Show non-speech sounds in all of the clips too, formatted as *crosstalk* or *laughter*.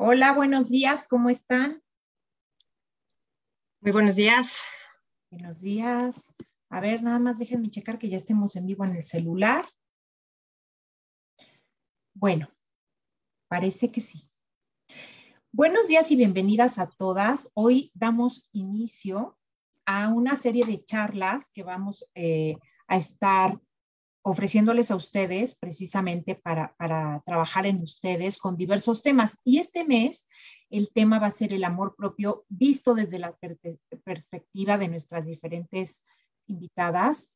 Hola, buenos días, ¿cómo están? Muy buenos días. Buenos días. A ver, nada más déjenme checar que ya estemos en vivo en el celular. Bueno, parece que sí. Buenos días y bienvenidas a todas. Hoy damos inicio a una serie de charlas que vamos eh, a estar ofreciéndoles a ustedes precisamente para, trabajar en ustedes con diversos temas. Y este mes el tema va a ser el amor propio visto desde la perspectiva de nuestras diferentes invitadas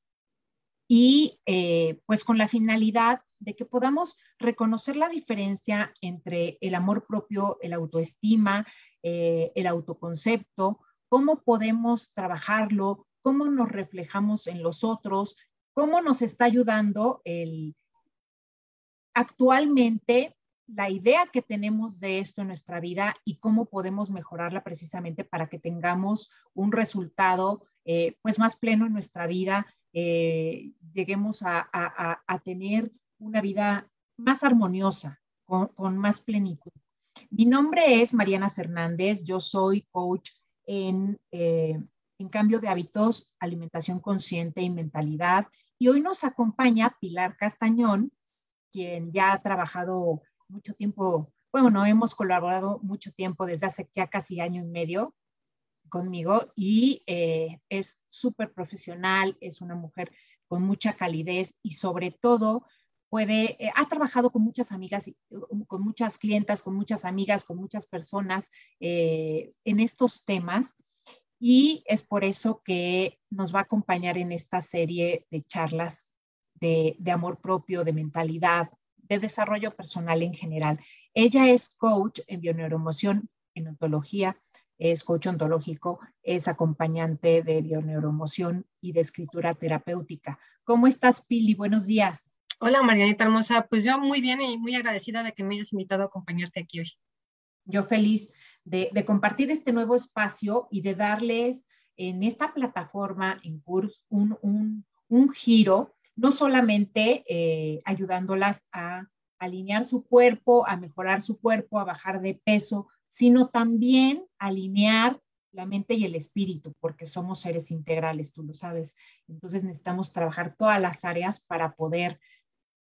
y eh, pues con la finalidad de que podamos reconocer la diferencia entre el amor propio, el autoestima, eh, el autoconcepto, cómo podemos trabajarlo, cómo nos reflejamos en los otros, cómo nos está ayudando el, actualmente la idea que tenemos de esto en nuestra vida y cómo podemos mejorarla precisamente para que tengamos un resultado eh, pues más pleno en nuestra vida, eh, lleguemos a, tener una vida más armoniosa, con, más plenitud. Mi nombre es Mariana Fernández, yo soy coach en eh, en cambio de hábitos, alimentación consciente y mentalidad. Y hoy nos acompaña Pilar Castañón, quien ya ha trabajado mucho tiempo, bueno, no hemos colaborado mucho tiempo desde hace ya casi año y medio conmigo y eh, es súper profesional, es una mujer con mucha calidez y sobre todo puede, eh, ha trabajado con muchas amigas, con muchas clientas, con muchas amigas, con muchas personas eh, en estos temas y es por eso que nos va a acompañar en esta serie de charlas de, amor propio, de mentalidad, de desarrollo personal en general. Ella es coach en bioneuromoción, en ontología, es coach ontológico, es acompañante de bioneuromoción y de escritura terapéutica. ¿Cómo estás, Pili? Buenos días. Hola, Marianita hermosa. Pues yo muy bien y muy agradecida de que me hayas invitado a acompañarte aquí hoy. Yo feliz de, compartir este nuevo espacio y de darles en esta plataforma, en CURS, un, giro, no solamente eh, ayudándolas a alinear su cuerpo, a mejorar su cuerpo, a bajar de peso, sino también alinear la mente y el espíritu, porque somos seres integrales, tú lo sabes. Entonces necesitamos trabajar todas las áreas para poder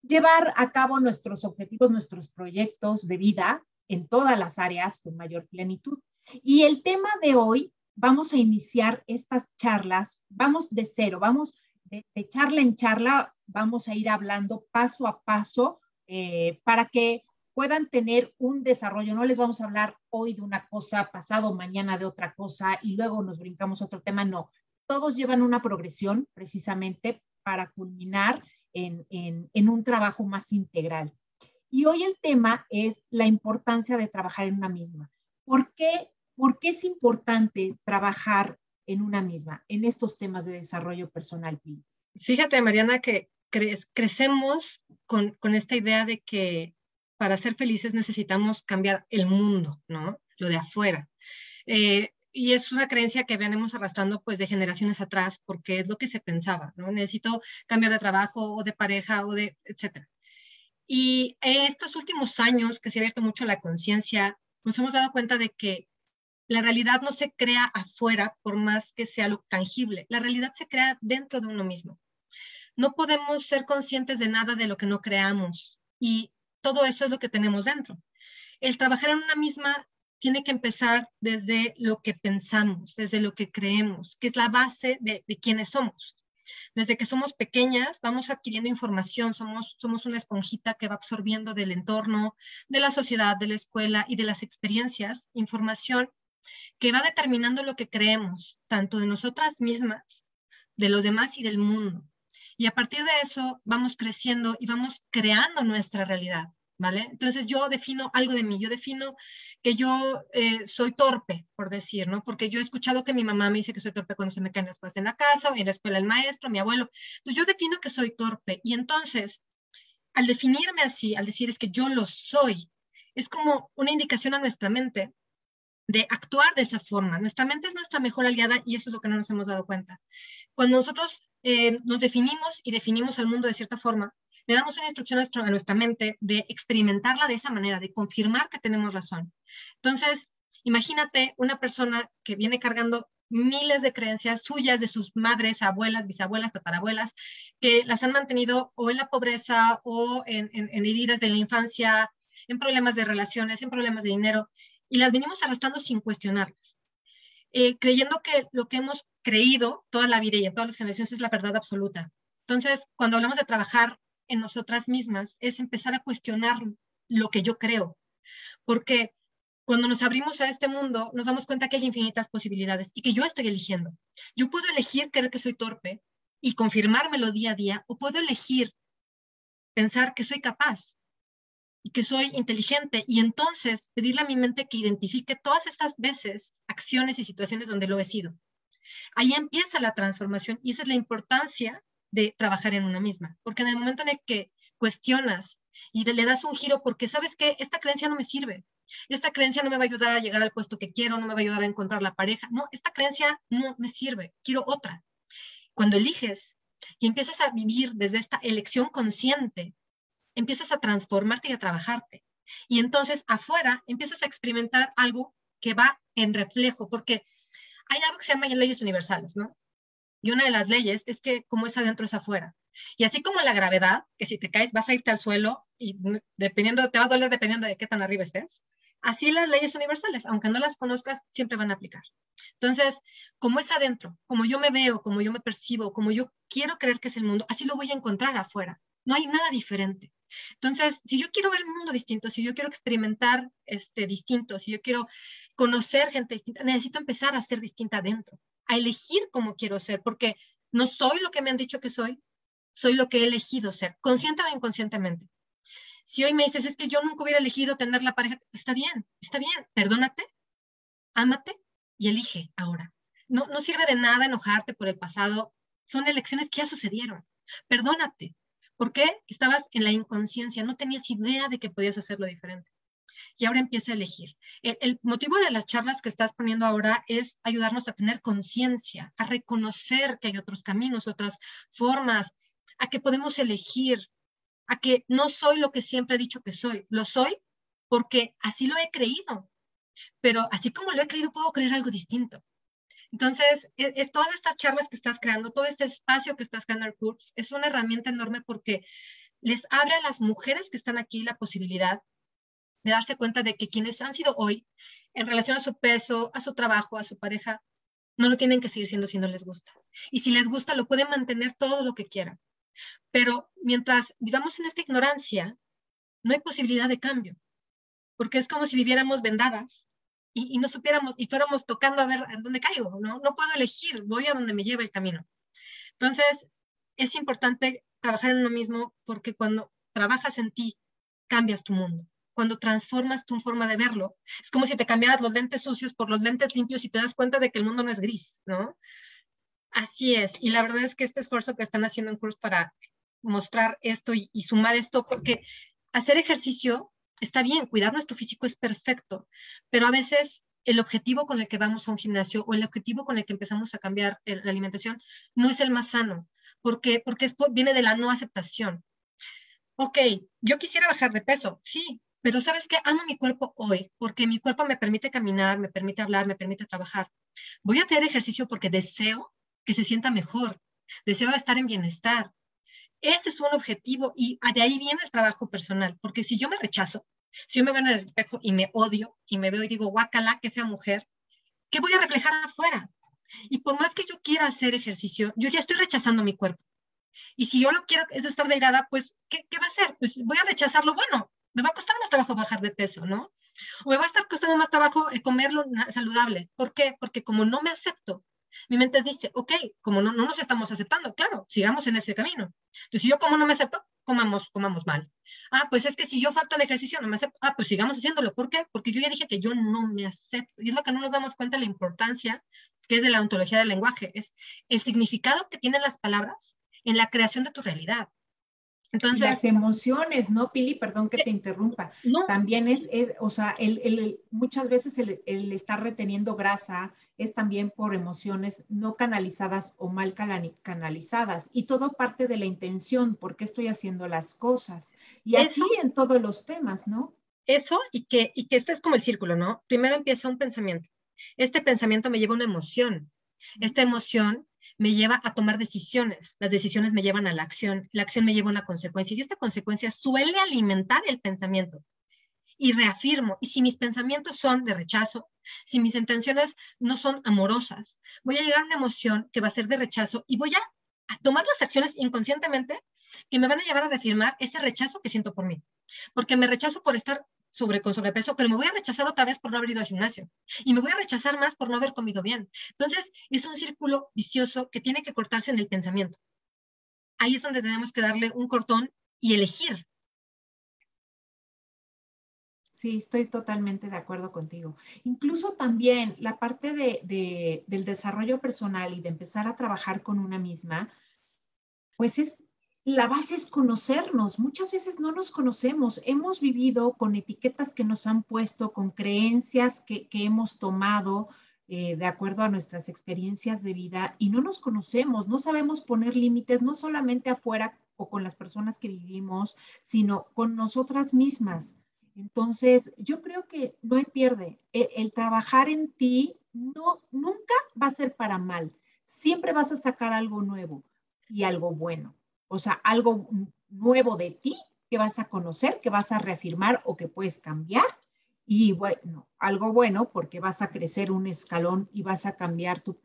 llevar a cabo nuestros objetivos, nuestros proyectos de vida en todas las áreas con mayor plenitud. Y el tema de hoy, vamos a iniciar estas charlas, vamos de cero, vamos de, charla en charla, vamos a ir hablando paso a paso eh, para que puedan tener un desarrollo. No les vamos a hablar hoy de una cosa, pasado mañana de otra cosa y luego nos brincamos otro tema. No, todos llevan una progresión precisamente para culminar en un trabajo más integral. Y hoy el tema es la importancia de trabajar en una misma. ¿Por qué, ¿Por qué es importante trabajar en una misma, en estos temas de desarrollo personal? Fíjate, Mariana, que crecemos con, esta idea de que para ser felices necesitamos cambiar el mundo, ¿no? Lo de afuera. Eh, y es una creencia que venimos arrastrando pues de generaciones atrás porque es lo que se pensaba, ¿no? Necesito cambiar de trabajo o de pareja o de, etcétera. Y en estos últimos años que se ha abierto mucho la conciencia, nos hemos dado cuenta de que la realidad no se crea afuera por más que sea lo tangible, la realidad se crea dentro de uno mismo. No podemos ser conscientes de nada de lo que no creamos y todo eso es lo que tenemos dentro. El trabajar en una misma tiene que empezar desde lo que pensamos, desde lo que creemos, que es la base de, de quienes somos. Desde que somos pequeñas vamos adquiriendo información, somos, somos una esponjita que va absorbiendo del entorno, de la sociedad, de la escuela y de las experiencias, información que va determinando lo que creemos, tanto de nosotras mismas, de los demás y del mundo. Y a partir de eso vamos creciendo y vamos creando nuestra realidad. ¿Vale? Entonces yo defino algo de mí, yo defino que yo eh, soy torpe, por decir, ¿no? Porque yo he escuchado que mi mamá me dice que soy torpe cuando se me caen las cosas en la casa o en la escuela el maestro, mi abuelo. Entonces yo defino que soy torpe y entonces al definirme así, al decir es que yo lo soy, es como una indicación a nuestra mente de actuar de esa forma. Nuestra mente es nuestra mejor aliada y eso es lo que no nos hemos dado cuenta. Cuando nosotros eh, nos definimos y definimos al mundo de cierta forma, le damos una instrucción a nuestra mente de experimentarla de esa manera, de confirmar que tenemos razón. Entonces, imagínate una persona que viene cargando miles de creencias suyas de sus madres, abuelas, bisabuelas, tatarabuelas, que las han mantenido o en la pobreza o en, heridas de la infancia, en problemas de relaciones, en problemas de dinero, y las venimos arrastrando sin cuestionarlas, eh, creyendo que lo que hemos creído toda la vida y en todas las generaciones es la verdad absoluta. Entonces, cuando hablamos de trabajar en nosotras mismas, es empezar a cuestionar lo que yo creo, porque cuando nos abrimos a este mundo, nos damos cuenta que hay infinitas posibilidades y que yo estoy eligiendo. Yo puedo elegir creer que soy torpe y confirmármelo día a día, o puedo elegir pensar que soy capaz y que soy inteligente y entonces pedirle a mi mente que identifique todas estas veces, acciones y situaciones donde lo he sido. Ahí empieza la transformación y esa es la importancia de trabajar en una misma, porque en el momento en el que cuestionas y le das un giro porque sabes que esta creencia no me sirve, esta creencia no me va a ayudar a llegar al puesto que quiero, no me va a ayudar a encontrar la pareja. No, esta creencia no me sirve, quiero otra. Cuando eliges y empiezas a vivir desde esta elección consciente, empiezas a transformarte y a trabajarte. Y entonces afuera empiezas a experimentar algo que va en reflejo, porque hay algo que se llama leyes universales, ¿no? Y una de las leyes es que como es adentro es afuera. Y así como la gravedad, que si te caes vas a irte al suelo y dependiendo, te va a doler dependiendo de qué tan arriba estés, Así las leyes universales, aunque no las conozcas, siempre van a aplicar. Entonces, como es adentro, como yo me veo, como yo me percibo, como yo quiero creer que es el mundo, así lo voy a encontrar afuera. No hay nada diferente. Entonces, si yo quiero ver el mundo distinto, si yo quiero experimentar este distinto, si yo quiero conocer gente distinta, necesito empezar a ser distinta adentro, a elegir cómo quiero ser, porque no soy lo que me han dicho que soy, soy lo que he elegido ser, consciente o inconscientemente. Si hoy me dices, es que yo nunca hubiera elegido tener la pareja, está bien, está bien, perdónate, ámate y elige ahora. No, no sirve de nada enojarte por el pasado, son elecciones que ya sucedieron. Perdónate, porque estabas en la inconsciencia, no tenías idea de que podías hacerlo diferente. Y ahora empieza a elegir. El, el motivo de las charlas que estás poniendo ahora es ayudarnos a tener conciencia, a reconocer que hay otros caminos, otras formas, a que podemos elegir, a que no soy lo que siempre he dicho que soy, lo soy porque así lo he creído, pero así como lo he creído puedo creer algo distinto. Entonces, e, es, todas estas charlas que estás creando, todo este espacio que estás creando en curso, es una herramienta enorme porque les abre a las mujeres que están aquí la posibilidad de darse cuenta de que quienes han sido hoy, en relación a su peso, a su trabajo, a su pareja, no lo tienen que seguir siendo si no les gusta. Y si les gusta, lo pueden mantener todo lo que quieran. Pero mientras vivamos en esta ignorancia, no hay posibilidad de cambio, porque es como si viviéramos vendadas y, no supiéramos y fuéramos tocando a ver en dónde caigo, ¿no? No puedo elegir, voy a donde me lleva el camino. Entonces, es importante trabajar en uno mismo porque cuando trabajas en ti, cambias tu mundo. Cuando transformas tu forma de verlo, es como si te cambiaras los lentes sucios por los lentes limpios y te das cuenta de que el mundo no es gris, ¿no? Así es, y la verdad es que este esfuerzo que están haciendo en Cruz para mostrar esto y, sumar esto, porque hacer ejercicio está bien, cuidar nuestro físico es perfecto, pero a veces el objetivo con el que vamos a un gimnasio o el objetivo con el que empezamos a cambiar la alimentación no es el más sano, porque, porque viene de la no aceptación. Ok, yo quisiera bajar de peso, sí, pero sabes que amo mi cuerpo hoy porque mi cuerpo me permite caminar, me permite hablar, me permite trabajar. Voy a hacer ejercicio porque deseo que se sienta mejor, deseo estar en bienestar. Ese es un objetivo y de ahí viene el trabajo personal, porque si yo me rechazo, si yo me veo en el espejo y me odio y me veo y digo, guacala, qué fea mujer, ¿qué voy a reflejar afuera? Y por más que yo quiera hacer ejercicio, yo ya estoy rechazando mi cuerpo. Y si yo lo quiero es estar delgada, pues, ¿qué, ¿qué va a hacer? Pues voy a rechazarlo. Bueno, me va a costar más trabajo bajar de peso, ¿no? O me va a estar costando más trabajo eh, comerlo saludable. ¿Por qué? Porque como no me acepto, mi mente dice, ok, como no, no nos estamos aceptando, claro, sigamos en ese camino. Entonces, si yo como no me acepto, comamos, comamos mal. Ah, pues es que si yo falto al ejercicio, no me acepto. Ah, pues sigamos haciéndolo. ¿Por qué? Porque yo ya dije que yo no me acepto. Y es lo que no nos damos cuenta de la importancia que es de la ontología del lenguaje. Es el significado que tienen las palabras en la creación de tu realidad. Entonces, las emociones, ¿no, Pili? Perdón que te interrumpa. También es, es, o sea, el, muchas veces el, el, estar reteniendo grasa es también por emociones no canalizadas o mal canalizadas. Y todo parte de la intención, por qué estoy haciendo las cosas. Y así en todos los temas, ¿no? Eso y que, y que este es como el círculo, ¿no? Primero empieza un pensamiento. Este pensamiento me lleva a una emoción. Esta emoción me lleva a tomar decisiones. Las decisiones me llevan a la acción. La acción me lleva a una consecuencia. Y esta consecuencia suele alimentar el pensamiento. Y reafirmo. Y si mis pensamientos son de rechazo, si mis intenciones no son amorosas, voy a llegar a una emoción que va a ser de rechazo y voy a, a tomar las acciones inconscientemente que me van a llevar a reafirmar ese rechazo que siento por mí. Porque me rechazo por estar sobre, con sobrepeso, pero me voy a rechazar otra vez por no haber ido al gimnasio y me voy a rechazar más por no haber comido bien. Entonces, es un círculo vicioso que tiene que cortarse en el pensamiento. Ahí es donde tenemos que darle un cortón y elegir. Sí, estoy totalmente de acuerdo contigo. Incluso también la parte de, del desarrollo personal y de empezar a trabajar con una misma, pues es la base es conocernos. Muchas veces no nos conocemos. Hemos vivido con etiquetas que nos han puesto, con creencias que, hemos tomado eh, de acuerdo a nuestras experiencias de vida y no nos conocemos, no sabemos poner límites, no solamente afuera o con las personas que vivimos, sino con nosotras mismas. Entonces, yo creo que no hay pierde. El, el trabajar en ti no, nunca va a ser para mal. Siempre vas a sacar algo nuevo y algo bueno o sea, algo nuevo de ti que vas a conocer, que vas a reafirmar o que puedes cambiar. Y bueno, algo bueno porque vas a crecer un escalón y vas a cambiar tu,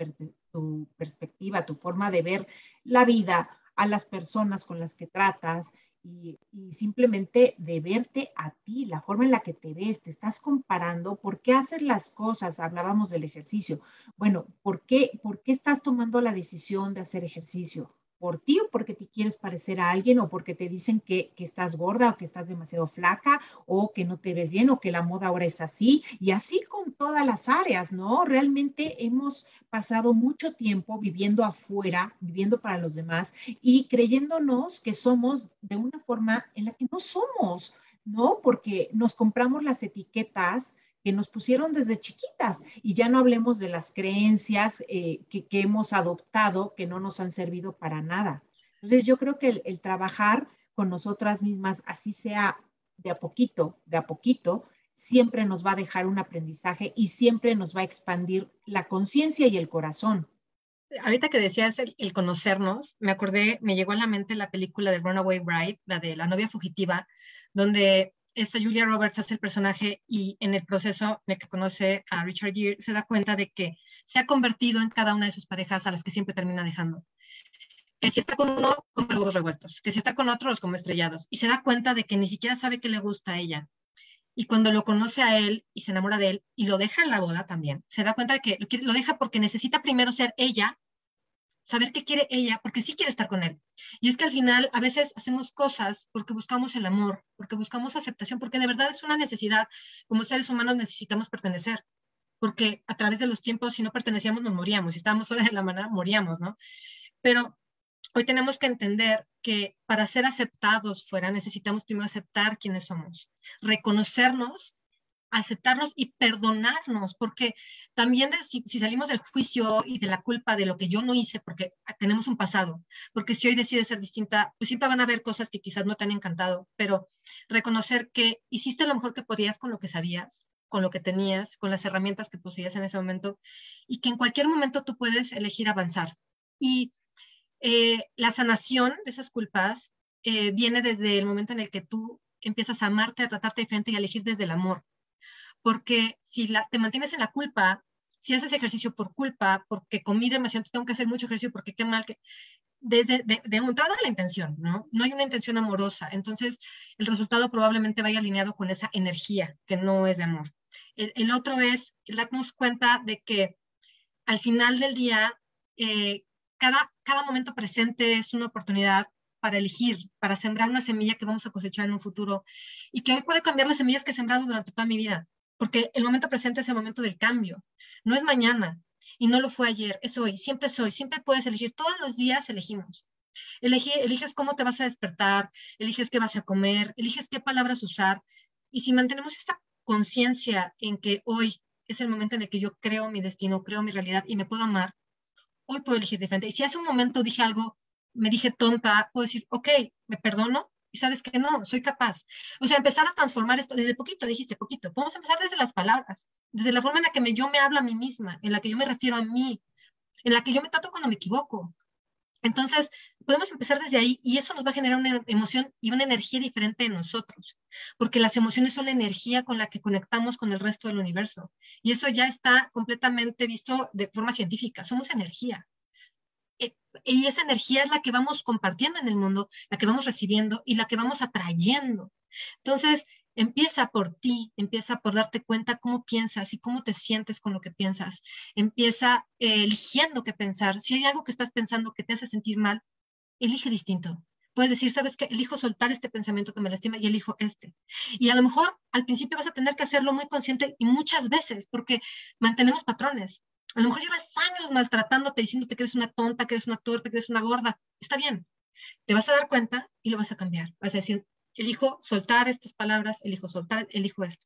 perspectiva, tu forma de ver la vida, a las personas con las que tratas y, y, simplemente de verte a ti, la forma en la que te ves, te estás comparando, ¿por qué haces las cosas? Hablábamos del ejercicio. Bueno, ¿por qué, ¿por qué estás tomando la decisión de hacer ejercicio? Por ti o porque te quieres parecer a alguien o porque te dicen que, estás gorda o que estás demasiado flaca o que no te ves bien o que la moda ahora es así y así con todas las áreas, ¿no? Realmente hemos pasado mucho tiempo viviendo afuera, viviendo para los demás y creyéndonos que somos de una forma en la que no somos, ¿no? Porque nos compramos las etiquetas que nos pusieron desde chiquitas y ya no hablemos de las creencias eh, que, hemos adoptado que no nos han servido para nada. Entonces yo creo que el, trabajar con nosotras mismas, así sea de a poquito, de a poquito, siempre nos va a dejar un aprendizaje y siempre nos va a expandir la conciencia y el corazón. Ahorita que decías el, el, conocernos, me acordé, me llegó a la mente la película de Runaway Bride, la de la novia fugitiva, donde esta Julia Roberts hace el personaje y en el proceso en el que conoce a Richard Gere se da cuenta de que se ha convertido en cada una de sus parejas a las que siempre termina dejando. Que si está con uno, come revueltos, que si está con otro, los come estrellados. Y se da cuenta de que ni siquiera sabe qué le gusta a ella. Y cuando lo conoce a él y se enamora de él y lo deja en la boda también, se da cuenta de que lo deja porque necesita primero ser ella saber qué quiere ella, porque sí quiere estar con él. Y es que al final a veces hacemos cosas porque buscamos el amor, porque buscamos aceptación, porque de verdad es una necesidad. Como seres humanos necesitamos pertenecer, porque a través de los tiempos, si no pertenecíamos, nos moríamos. Si estábamos fuera de la manera, moríamos, ¿no? Pero hoy tenemos que entender que para ser aceptados fuera necesitamos primero aceptar quiénes somos, reconocernos aceptarnos y perdonarnos, porque también si, salimos del juicio y de la culpa de lo que yo no hice, porque tenemos un pasado, porque si hoy decides ser distinta, pues siempre van a haber cosas que quizás no te han encantado, pero reconocer que hiciste lo mejor que podías con lo que sabías, con lo que tenías, con las herramientas que poseías en ese momento, y que en cualquier momento tú puedes elegir avanzar. Y eh, la sanación de esas culpas eh, viene desde el momento en el que tú empiezas a amarte, a tratarte diferente y a elegir desde el amor porque si la, te mantienes en la culpa, si haces ejercicio por culpa, porque comí demasiado, tengo que hacer mucho ejercicio porque qué mal que... Desde de, de la intención, ¿no? No hay una intención amorosa. Entonces, el resultado probablemente vaya alineado con esa energía que no es de amor. El, otro es darnos cuenta de que al final del día, eh, cada, cada momento presente es una oportunidad para elegir, para sembrar una semilla que vamos a cosechar en un futuro y que hoy puede cambiar las semillas que he sembrado durante toda mi vida porque el momento presente es el momento del cambio, no es mañana y no lo fue ayer, es hoy, siempre es hoy, siempre puedes elegir, todos los días elegimos. eliges cómo te vas a despertar, eliges qué vas a comer, eliges qué palabras usar. Y si mantenemos esta conciencia en que hoy es el momento en el que yo creo mi destino, creo mi realidad y me puedo amar, hoy puedo elegir diferente. Y si hace un momento dije algo, me dije tonta, puedo decir, ok, me perdono y sabes que no, soy capaz. O sea, empezar a transformar esto desde poquito, dijiste poquito. Podemos empezar desde las palabras, desde la forma en la que yo me hablo a mí misma, en la que yo me refiero a mí, en la que yo me trato cuando me equivoco. Entonces, podemos empezar desde ahí y eso nos va a generar una emoción y una energía diferente en nosotros, porque las emociones son la energía con la que conectamos con el resto del universo. Y eso ya está completamente visto de forma científica. Somos energía. Y esa energía es la que vamos compartiendo en el mundo, la que vamos recibiendo y la que vamos atrayendo. Entonces, Empieza por ti, empieza por darte cuenta cómo piensas y cómo te sientes con lo que piensas. Empieza eh, eligiendo qué pensar. Si hay algo que estás pensando que te hace sentir mal, elige distinto. Puedes decir, ¿sabes qué? Elijo soltar este pensamiento que me lastima y elijo este. Y a lo mejor al principio vas a tener que hacerlo muy consciente y muchas veces, porque mantenemos patrones. A lo mejor llevas años maltratándote, diciéndote que eres una tonta, que eres una torta, que eres una gorda. Está bien. Te vas a dar cuenta y lo vas a cambiar. Vas a decir, elijo soltar estas palabras, elijo soltar, elijo esto,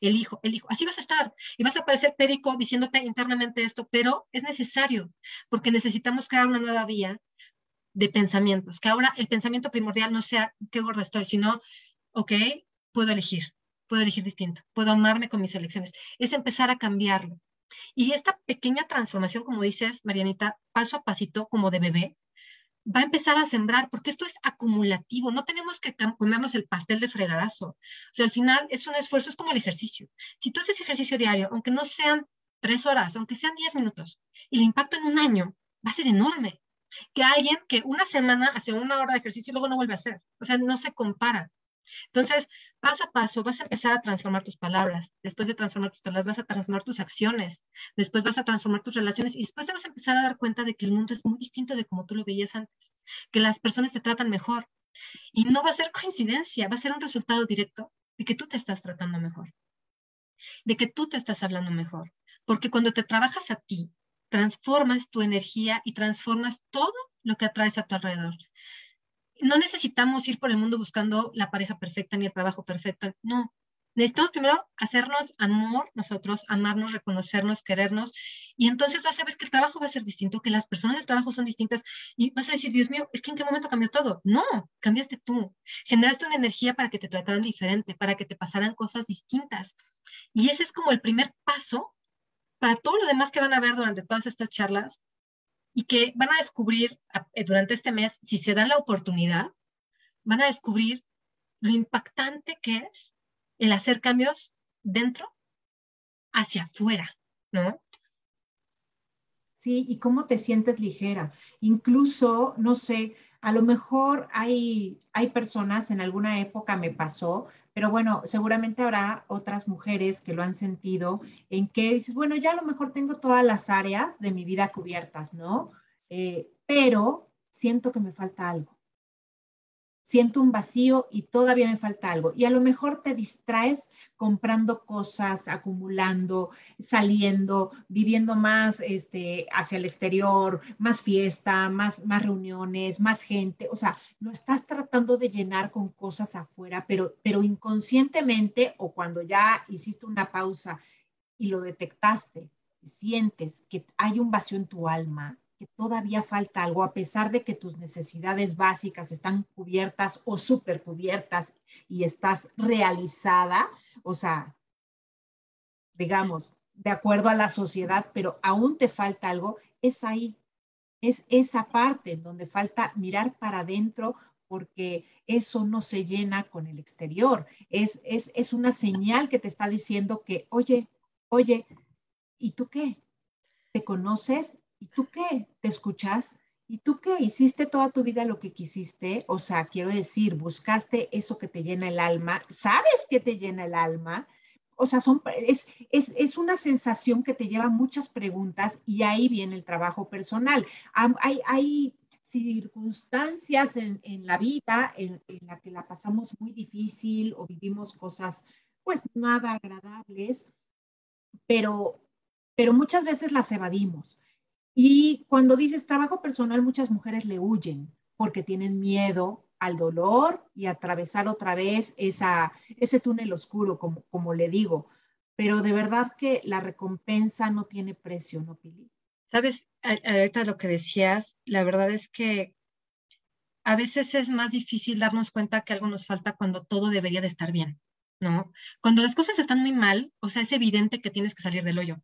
elijo, elijo. Así vas a estar y vas a parecer perico diciéndote internamente esto, pero es necesario porque necesitamos crear una nueva vía de pensamientos, que ahora el pensamiento primordial no sea qué gorda estoy, sino, ok, puedo elegir, puedo elegir distinto, puedo amarme con mis elecciones. Es empezar a cambiarlo. Y esta pequeña transformación, como dices, Marianita, paso a pasito, como de bebé, va a empezar a sembrar, porque esto es acumulativo, no tenemos que ponernos el pastel de fregadazo. O sea, al final es un esfuerzo, es como el ejercicio. Si tú haces ejercicio diario, aunque no sean tres horas, aunque sean diez minutos, el impacto en un año va a ser enorme. Que alguien que una semana hace una hora de ejercicio y luego no vuelve a hacer. O sea, no se compara. Entonces, paso a paso vas a empezar a transformar tus palabras. Después de transformar tus palabras, vas a transformar tus acciones. Después vas a transformar tus relaciones y después te vas a empezar a dar cuenta de que el mundo es muy distinto de como tú lo veías antes, que las personas te tratan mejor. Y no va a ser coincidencia, va a ser un resultado directo de que tú te estás tratando mejor, de que tú te estás hablando mejor. Porque cuando te trabajas a ti, transformas tu energía y transformas todo lo que atraes a tu alrededor no necesitamos ir por el mundo buscando la pareja perfecta ni el trabajo perfecto, no. Necesitamos primero hacernos amor nosotros, amarnos, reconocernos, querernos, y entonces vas a ver que el trabajo va a ser distinto, que las personas del trabajo son distintas, y vas a decir, Dios mío, es que en qué momento cambió todo. No, cambiaste tú. Generaste una energía para que te trataran diferente, para que te pasaran cosas distintas. Y ese es como el primer paso para todo lo demás que van a ver durante todas estas charlas, y que van a descubrir eh, durante este mes, si se da la oportunidad, van a descubrir lo impactante que es el hacer cambios dentro hacia afuera, ¿no? Sí, y cómo te sientes ligera. Incluso, no sé, a lo mejor hay, hay personas, en alguna época me pasó, pero bueno, seguramente habrá otras mujeres que lo han sentido en que dices, bueno, ya a lo mejor tengo todas las áreas de mi vida cubiertas, ¿no? Eh, pero siento que me falta algo. Siento un vacío y todavía me falta algo. Y a lo mejor te distraes comprando cosas, acumulando, saliendo, viviendo más este, hacia el exterior, más fiesta, más, más reuniones, más gente. O sea, lo estás tratando de llenar con cosas afuera, pero, pero inconscientemente o cuando ya hiciste una pausa y lo detectaste, sientes que hay un vacío en tu alma, que todavía falta algo, a pesar de que tus necesidades básicas están cubiertas o super cubiertas y estás realizada, o sea, digamos, de acuerdo a la sociedad, pero aún te falta algo, es ahí, es esa parte donde falta mirar para adentro porque eso no se llena con el exterior. Es, es, es una señal que te está diciendo que, oye, oye, ¿y tú qué? ¿Te conoces? ¿Y tú qué? ¿Te escuchas? ¿Y tú qué? ¿Hiciste toda tu vida lo que quisiste? O sea, quiero decir, buscaste eso que te llena el alma, ¿sabes que te llena el alma? O sea, es, es, es, una sensación que te lleva muchas preguntas y ahí viene el trabajo personal. Hay, hay circunstancias en, en la vida en, en, la que la pasamos muy difícil o vivimos cosas pues nada agradables, pero, pero muchas veces las evadimos. Y cuando dices trabajo personal, muchas mujeres le huyen porque tienen miedo al dolor y atravesar otra vez esa, ese túnel oscuro, como, como le digo. Pero de verdad que la recompensa no tiene precio, ¿no, Pili? Sabes, ahorita lo que decías, la verdad es que a veces es más difícil darnos cuenta que algo nos falta cuando todo debería de estar bien, ¿no? Cuando las cosas están muy mal, o sea, es evidente que tienes que salir del hoyo.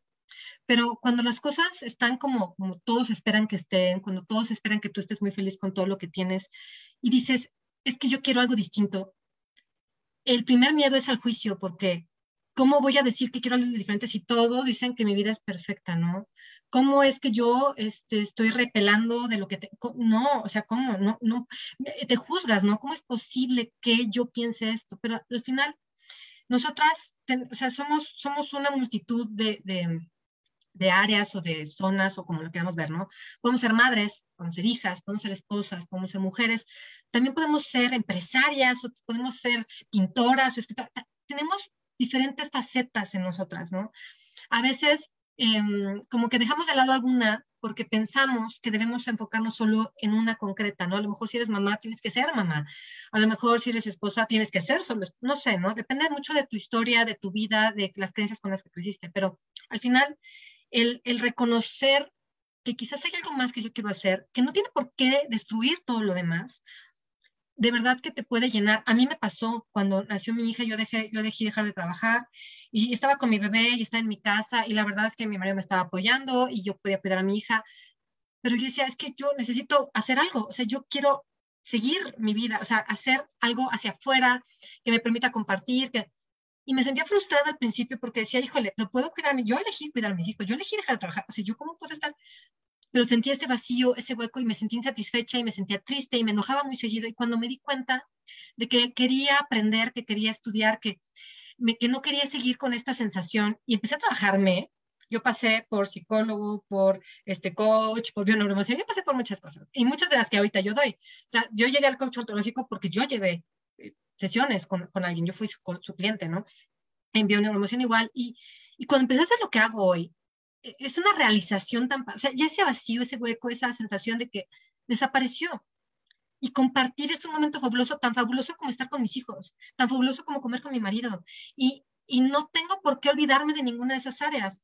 Pero cuando las cosas están como, todos esperan que estén, cuando todos esperan que tú estés muy feliz con todo lo que tienes y dices, es que yo quiero algo distinto, el primer miedo es al juicio, porque ¿cómo voy a decir que quiero algo diferente si todos dicen que mi vida es perfecta, ¿no? ¿Cómo es que yo este, estoy repelando de lo que te... No, o sea, ¿cómo? No, no, te juzgas, ¿no? ¿Cómo es posible que yo piense esto? Pero al final, nosotras, o sea, somos, somos una multitud de áreas o de zonas o como lo queramos ver, ¿no? Podemos ser madres, podemos ser hijas, podemos ser esposas, podemos ser mujeres, también podemos ser empresarias, o podemos ser pintoras o escritoras. Tenemos diferentes facetas en nosotras, ¿no? A veces em, como que dejamos de lado alguna porque pensamos que debemos enfocarnos solo en una concreta, ¿no? A lo mejor si eres mamá, tienes que ser mamá. A lo mejor si eres esposa, tienes que ser solo, no sé, ¿no? Depende mucho de tu historia, de tu vida, de las creencias con las que creciste, pero al final el, reconocer que quizás hay algo más que yo quiero hacer, que no tiene por qué destruir todo lo demás, de verdad que te puede llenar. A mí me pasó cuando nació mi hija, yo dejé, yo dejé dejar de trabajar y estaba con mi bebé y estaba en mi casa y la verdad es que mi marido me estaba apoyando y yo podía cuidar a mi hija, pero yo decía, es que yo necesito hacer algo, o sea, yo quiero seguir mi vida, o sea, hacer algo hacia afuera que me permita compartir, que, y me sentía frustrada al principio porque decía, híjole, no puedo cuidarme. Yo elegí cuidar a mis hijos, yo elegí dejar de trabajar. O sea, ¿yo cómo puedo estar? Pero sentía este vacío, ese hueco y me sentí insatisfecha y me sentía triste y me enojaba muy seguido. Y cuando me di cuenta de que quería aprender, que quería estudiar, que, me, que no quería seguir con esta sensación y empecé a trabajarme, yo pasé por psicólogo, por este coach, por bioneuromoción, yo pasé por muchas cosas y muchas de las que ahorita yo doy. O sea, yo llegué al coach ontológico porque yo llevé sesiones con, con alguien, yo fui su, su cliente, ¿no? Envió una emoción igual y, y cuando empecé a hacer lo que hago hoy, e, es una realización tan, o sea, ya ese vacío, ese hueco, esa sensación de que desapareció. Y compartir es un momento fabuloso, tan fabuloso como estar con mis hijos, tan fabuloso como comer con mi marido. Y, y no tengo por qué olvidarme de ninguna de esas áreas,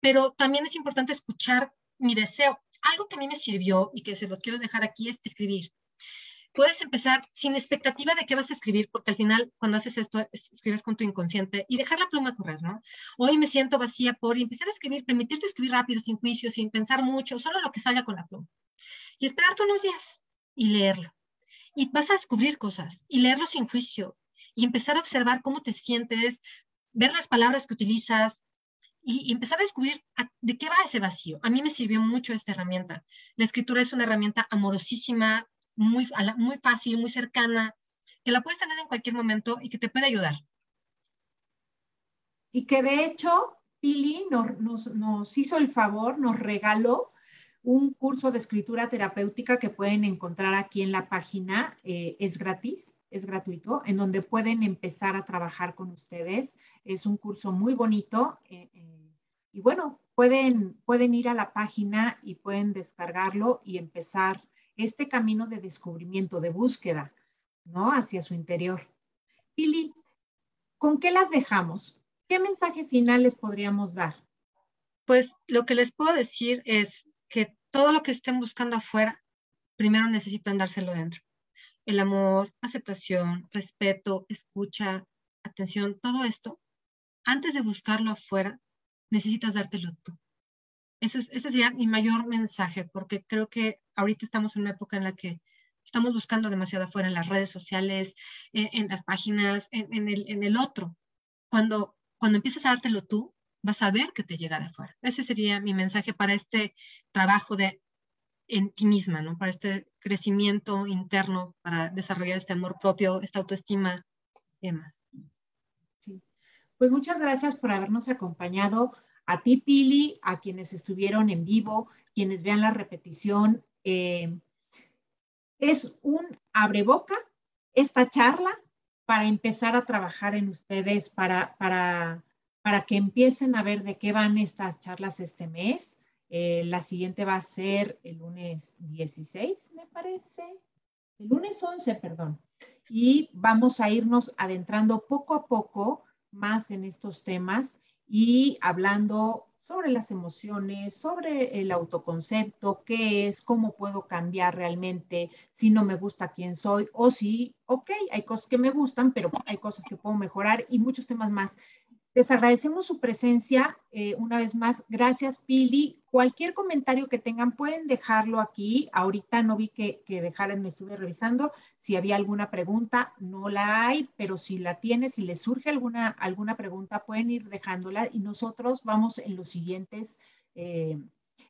pero también es importante escuchar mi deseo. Algo que a mí me sirvió y que se los quiero dejar aquí es escribir puedes empezar sin expectativa de qué vas a escribir, porque al final cuando haces esto, escribes con tu inconsciente y dejar la pluma correr, ¿no? Hoy me siento vacía por empezar a escribir, permitirte escribir rápido, sin juicio, sin pensar mucho, solo lo que salga con la pluma. Y esperarte unos días y leerlo. Y vas a descubrir cosas y leerlo sin juicio y empezar a observar cómo te sientes, ver las palabras que utilizas, y, empezar a descubrir de qué va ese vacío. A mí me sirvió mucho esta herramienta. La escritura es una herramienta amorosísima, muy, muy fácil, muy cercana, que la puedes tener en cualquier momento y que te puede ayudar. Y que de hecho, Pili nos, nos, hizo el favor, nos regaló un curso de escritura terapéutica que pueden encontrar aquí en la página. Eh, es gratis, es gratuito, en donde pueden empezar a trabajar con ustedes. Es un curso muy bonito. Eh, eh, y bueno, pueden, pueden ir a la página y pueden descargarlo y empezar este camino de descubrimiento, de búsqueda, ¿no? Hacia su interior. Pili, ¿con qué las dejamos? ¿Qué mensaje final les podríamos dar? Pues lo que les puedo decir es que todo lo que estén buscando afuera, primero necesitan dárselo dentro. El amor, aceptación, respeto, escucha, atención, todo esto, antes de buscarlo afuera, necesitas dártelo tú. Eso es, ese sería mi mayor mensaje, porque creo que ahorita estamos en una época en la que estamos buscando demasiado afuera, en las redes sociales, en, las páginas, en, el, en el otro. Cuando, cuando empiezas a dártelo tú, vas a ver que te llega de afuera. Ese sería mi mensaje para este trabajo de en ti misma, ¿no? Para este crecimiento interno, para desarrollar este amor propio, esta autoestima y demás. Sí. Pues muchas gracias por habernos acompañado a ti, Pili, a quienes estuvieron en vivo, quienes vean la repetición. Eh, es un abreboca esta charla para empezar a trabajar en ustedes, para, para, para que empiecen a ver de qué van estas charlas este mes. Eh, la siguiente va a ser el lunes 16, me parece. el lunes 11, perdón. Y vamos a irnos adentrando poco a poco más en estos temas y hablando sobre las emociones, sobre el autoconcepto, qué es, cómo puedo cambiar realmente si no me gusta quién soy o si, ok, hay cosas que me gustan, pero hay cosas que puedo mejorar y muchos temas más. Les agradecemos su presencia eh, una vez más. Gracias, Pili. Cualquier comentario que tengan pueden dejarlo aquí. Ahorita no vi que, que, dejaran, me estuve revisando. Si había alguna pregunta, no la hay, pero si la tiene, si les surge alguna, alguna pregunta, pueden ir dejándola y nosotros vamos en los siguientes. Eh,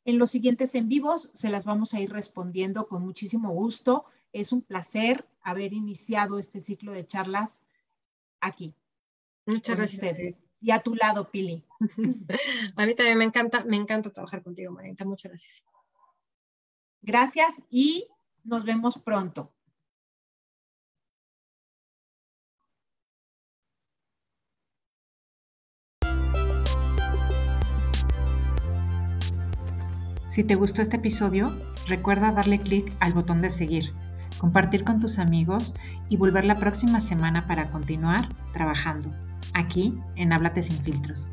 en los siguientes en vivos se las vamos a ir respondiendo con muchísimo gusto. Es un placer haber iniciado este ciclo de charlas aquí. Muchas gracias. Ustedes y a tu lado, Pili. *laughs* a mí también me encanta, me encanta trabajar contigo, Marita. Muchas gracias. Gracias y nos vemos pronto. Si te gustó este episodio, recuerda darle clic al botón de seguir, compartir con tus amigos y volver la próxima semana para continuar trabajando aquí en Háblate sin filtros.